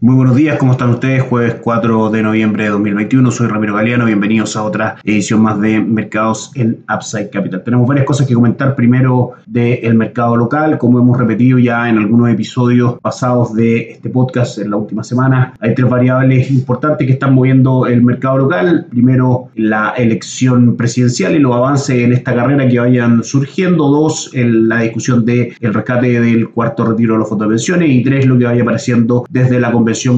Muy buenos días, ¿cómo están ustedes? Jueves 4 de noviembre de 2021, soy Ramiro Galeano, bienvenidos a otra edición más de Mercados en Upside Capital. Tenemos varias cosas que comentar, primero del mercado local, como hemos repetido ya en algunos episodios pasados de este podcast en la última semana, hay tres variables importantes que están moviendo el mercado local. Primero, la elección presidencial y los avances en esta carrera que vayan surgiendo. Dos, la discusión del el rescate del cuarto retiro de los fondos de pensiones y tres, lo que vaya apareciendo desde la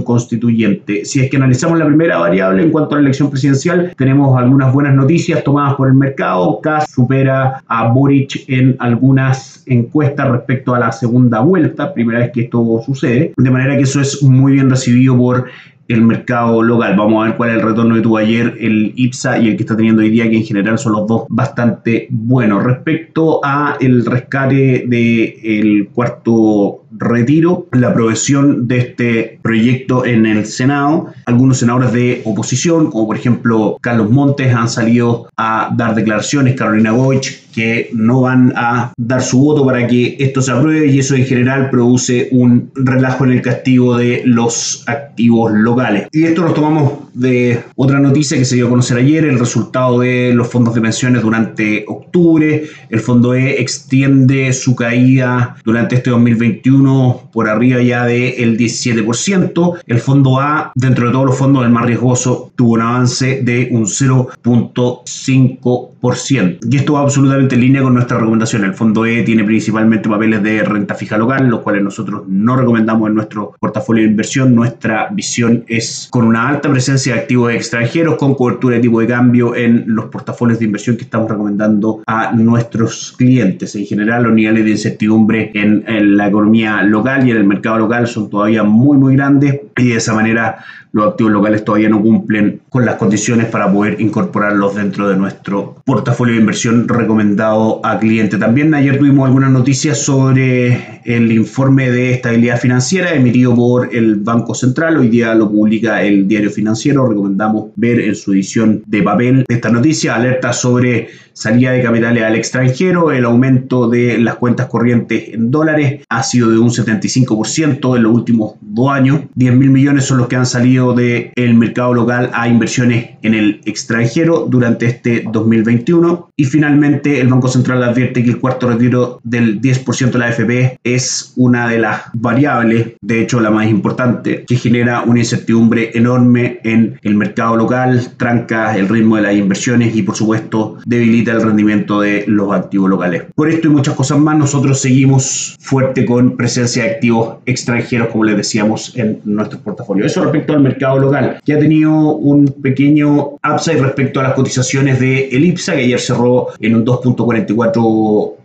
constituyente. Si es que analizamos la primera variable en cuanto a la elección presidencial, tenemos algunas buenas noticias tomadas por el mercado. Kass supera a Boric en algunas encuestas respecto a la segunda vuelta, primera vez que esto sucede, de manera que eso es muy bien recibido por el mercado local. Vamos a ver cuál es el retorno que tuvo ayer el IPSA y el que está teniendo hoy día, que en general son los dos bastante buenos. Respecto a el rescate del cuarto retiro, la aprobación de este proyecto en el Senado, algunos senadores de oposición, como por ejemplo Carlos Montes, han salido a dar declaraciones, Carolina Goich, que no van a dar su voto para que esto se apruebe y eso en general produce un relajo en el castigo de los activos locales. Y esto nos tomamos de otra noticia que se dio a conocer ayer, el resultado de los fondos de pensiones durante octubre. El fondo E extiende su caída durante este 2021 por arriba ya del 17%. El fondo A, dentro de todos los fondos, el más riesgoso, tuvo un avance de un 0.5%. Y esto va absolutamente en línea con nuestra recomendación. El fondo E tiene principalmente papeles de renta fija local, los cuales nosotros no recomendamos en nuestro portafolio de inversión. Nuestra visión es con una alta presencia de activos extranjeros, con cobertura de tipo de cambio en los portafolios de inversión que estamos recomendando a nuestros clientes. En general, los niveles de incertidumbre en, en la economía local y en el mercado local son todavía muy, muy grandes y de esa manera los activos locales todavía no cumplen con las condiciones para poder incorporarlos dentro de nuestro portafolio de inversión recomendado a cliente. También ayer tuvimos algunas noticias sobre el informe de estabilidad financiera emitido por el Banco Central. Hoy día lo publica el diario financiero. Recomendamos ver en su edición de papel esta noticia. Alerta sobre salida de capitales al extranjero. El aumento de las cuentas corrientes en dólares ha sido de un 75% en los últimos dos años. 10 mil millones son los que han salido del el mercado local a inversiones en el extranjero durante este 2021. Y finalmente, el Banco Central advierte que el cuarto retiro del 10% de la AFP es una de las variables, de hecho la más importante, que genera una incertidumbre enorme en el mercado local, tranca el ritmo de las inversiones y por supuesto debilita el rendimiento de los activos locales. Por esto y muchas cosas más, nosotros seguimos fuerte con presencia de activos extranjeros, como les decíamos, en nuestro portafolio. Eso respecto al mercado local, que ha tenido un pequeño upside respecto a las cotizaciones de Elipsa, que ayer cerró en un 2.44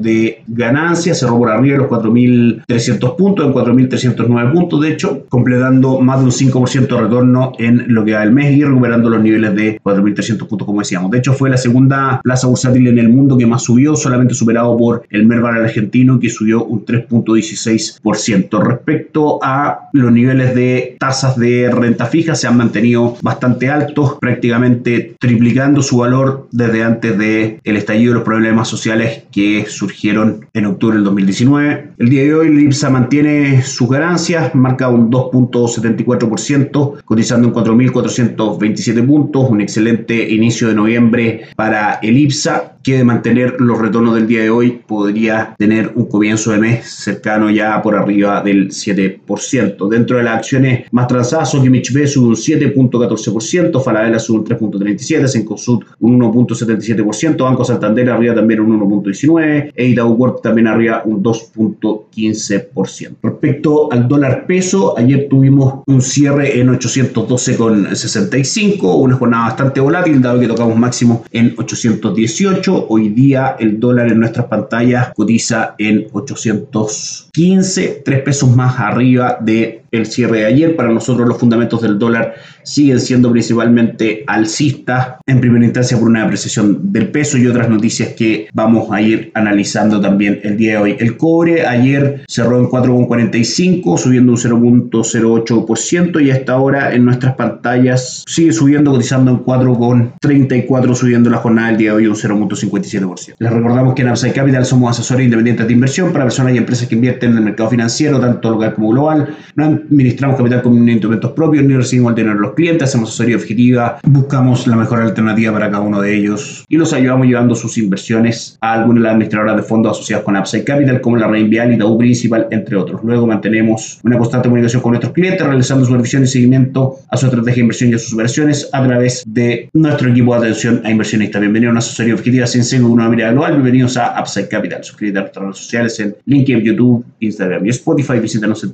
de ganancia, cerró por arriba de los 4.300 puntos, en 4.309 puntos, de hecho, completando más de un 5% de retorno en lo que va el mes y recuperando los niveles de 4.300 puntos, como decíamos. De hecho, fue la segunda plaza bursátil en el mundo que más subió, solamente superado por el Merval argentino, que subió un 3.16%. Respecto a los niveles de tasas de renta fija, se han mantenido bastante altos, prácticamente triplicando su valor desde antes del el estallido de los problemas sociales que surgieron en octubre del 2019. El día de hoy el IPSA mantiene sus ganancias, marca un 2.74%, cotizando en 4.427 puntos, un excelente inicio de noviembre para el IPSA que de mantener los retornos del día de hoy podría tener un comienzo de mes cercano ya por arriba del 7%. Dentro de las acciones más transadas, Sokimich B sube un 7.14%, Falabella sube un 3.37%, Sencosud un 1.77%, Banco Santander arriba también un 1.19%, e Itaú también arriba un 2.15%. Respecto al dólar peso, ayer tuvimos un cierre en 812,65, una jornada bastante volátil, dado que tocamos máximo en 818 Hoy día el dólar en nuestras pantallas cotiza en 815, 3 pesos más arriba de el cierre de ayer. Para nosotros los fundamentos del dólar siguen siendo principalmente alcistas, en primera instancia por una apreciación del peso y otras noticias que vamos a ir analizando también el día de hoy. El cobre ayer cerró en 4,45, subiendo un 0.08% y hasta ahora en nuestras pantallas sigue subiendo, cotizando en 4,34, subiendo la jornada del día de hoy un 0.57%. Les recordamos que en Upside Capital somos asesores independientes de inversión para personas y empresas que invierten en el mercado financiero, tanto local como global. No administramos capital con instrumentos propios ni recibimos el dinero de los clientes, hacemos asesoría objetiva, buscamos la mejor alternativa para cada uno de ellos y los ayudamos llevando sus inversiones a alguna de las administradoras de fondos asociados con Upside Capital, como la Reinvial y U Principal, entre otros. Luego mantenemos una constante comunicación con nuestros clientes, realizando supervisión y seguimiento a su estrategia de inversión y a sus operaciones a través de nuestro equipo de atención a inversionistas. Bienvenidos a una asesoría objetiva sin sesgo una mirada global. Bienvenidos a Upside Capital. Suscríbete a nuestras redes sociales en LinkedIn, YouTube, Instagram y Spotify. Visítanos en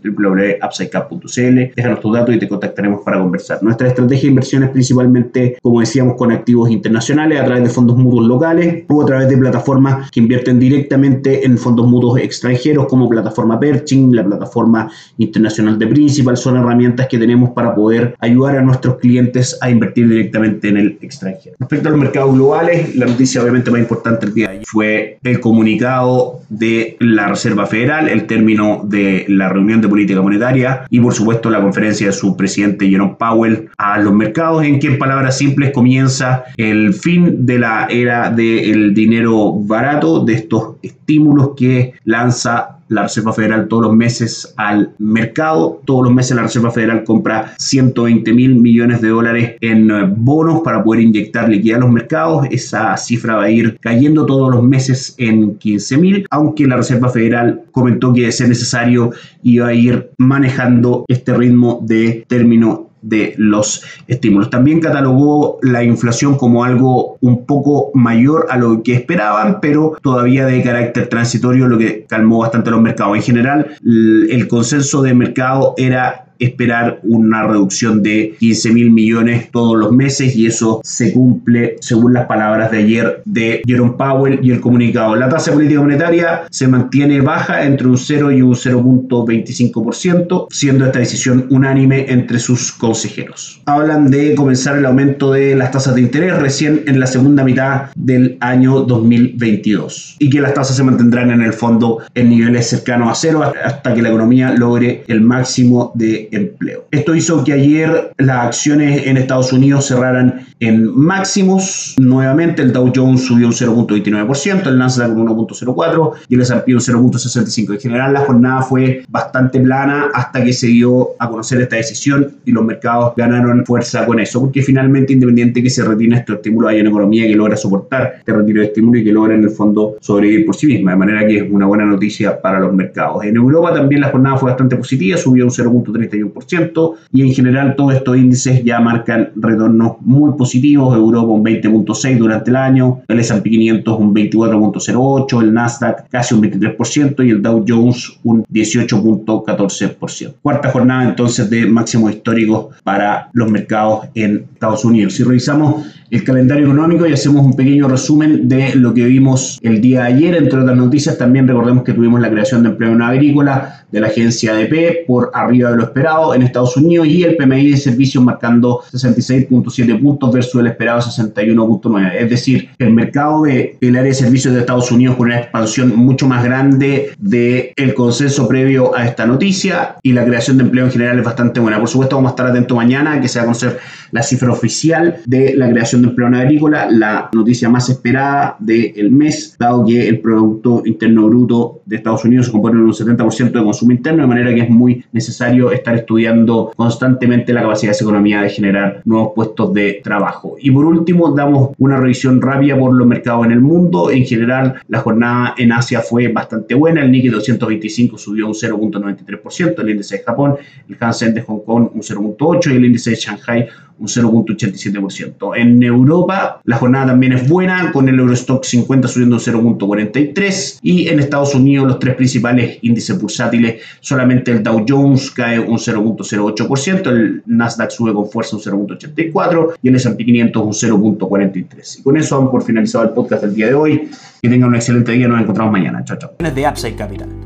www.upsidecap.cl. Déjanos tu dato y te contactaremos para conversar. Nuestra estrategia de inversión es principalmente, como decíamos, con activos internacionales a través de fondos mutuos locales o a través de plataformas que invierten directamente en fondos mutuos extranjeros como plataforma Perching, la plataforma internacional de Principal. Son herramientas que tenemos para poder ayudar a nuestros clientes a invertir directamente en el extranjero. Respecto a los mercados globales, la noticia obviamente más importante el día de ayer fue el comunicado de la Reserva Federal, el término de la reunión de política monetaria y por supuesto la conferencia de su presidente Jerome Powell a los mercados en que en palabras simples comienza el fin de la era del dinero barato, de estos estímulos que lanza la Reserva Federal todos los meses al mercado. Todos los meses la Reserva Federal compra 120 mil millones de dólares en eh, bonos para poder inyectar liquidez a los mercados. Esa cifra va a ir cayendo todos los meses en 15 mil, aunque la Reserva Federal comentó que de ser necesario iba a ir manejando este ritmo de término de los estímulos. También catalogó la inflación como algo un poco mayor a lo que esperaban, pero todavía de carácter transitorio, lo que calmó bastante los mercados. En general, el consenso de mercado era esperar una reducción de 15 mil millones todos los meses y eso se cumple según las palabras de ayer de Jerome Powell y el comunicado. La tasa política monetaria se mantiene baja entre un 0 y un 0.25%, siendo esta decisión unánime entre sus consejeros. Hablan de comenzar el aumento de las tasas de interés recién en la segunda mitad del año 2022 y que las tasas se mantendrán en el fondo en niveles cercanos a cero hasta que la economía logre el máximo de empleo. Esto hizo que ayer las acciones en Estados Unidos cerraran en máximos. Nuevamente el Dow Jones subió un 0.29%, el Nasdaq un 1.04% y el S&P un 0.65%. En general la jornada fue bastante plana hasta que se dio a conocer esta decisión y los mercados ganaron fuerza con eso, porque finalmente independiente que se retire estos estímulos hay una economía que logra soportar este retiro de estímulo y que logra en el fondo sobrevivir por sí misma, de manera que es una buena noticia para los mercados. En Europa también la jornada fue bastante positiva, subió un 0.30 y en general todos estos índices ya marcan retornos muy positivos, Europa un 20.6 durante el año, el S&P 500 un 24.08, el Nasdaq casi un 23% y el Dow Jones un 18.14%. Cuarta jornada entonces de máximos históricos para los mercados en Estados Unidos. Si revisamos el calendario económico y hacemos un pequeño resumen de lo que vimos el día de ayer. Entre otras noticias, también recordemos que tuvimos la creación de empleo en agrícola de la agencia ADP por arriba de lo esperado en Estados Unidos y el PMI de servicios marcando 66.7 puntos versus el esperado 61.9. Es decir, el mercado de, del área de servicios de Estados Unidos con una expansión mucho más grande del el consenso previo a esta noticia y la creación de empleo en general es bastante buena. Por supuesto, vamos a estar atentos mañana que se va a conocer la cifra oficial de la creación de empleo en agrícola, la noticia más esperada del mes, dado que el Producto Interno Bruto de Estados Unidos se compone de un 70% de consumo interno, de manera que es muy necesario estar estudiando constantemente la capacidad de esa economía de generar nuevos puestos de trabajo. Y por último, damos una revisión rápida por los mercados en el mundo. En general, la jornada en Asia fue bastante buena. El Nikkei 225 subió un 0.93%, el índice de Japón, el Hansen de Hong Kong un 0.8% y el índice de Shanghai un 0.87%. En Europa la jornada también es buena, con el Eurostock 50 subiendo un 0.43% y en Estados Unidos los tres principales índices bursátiles, solamente el Dow Jones cae un 0.08%, el Nasdaq sube con fuerza un 0.84% y el S&P 500 un 0.43%. Y con eso vamos por finalizado el podcast del día de hoy. Que tengan un excelente día, nos encontramos mañana. Chao, chao. De Capital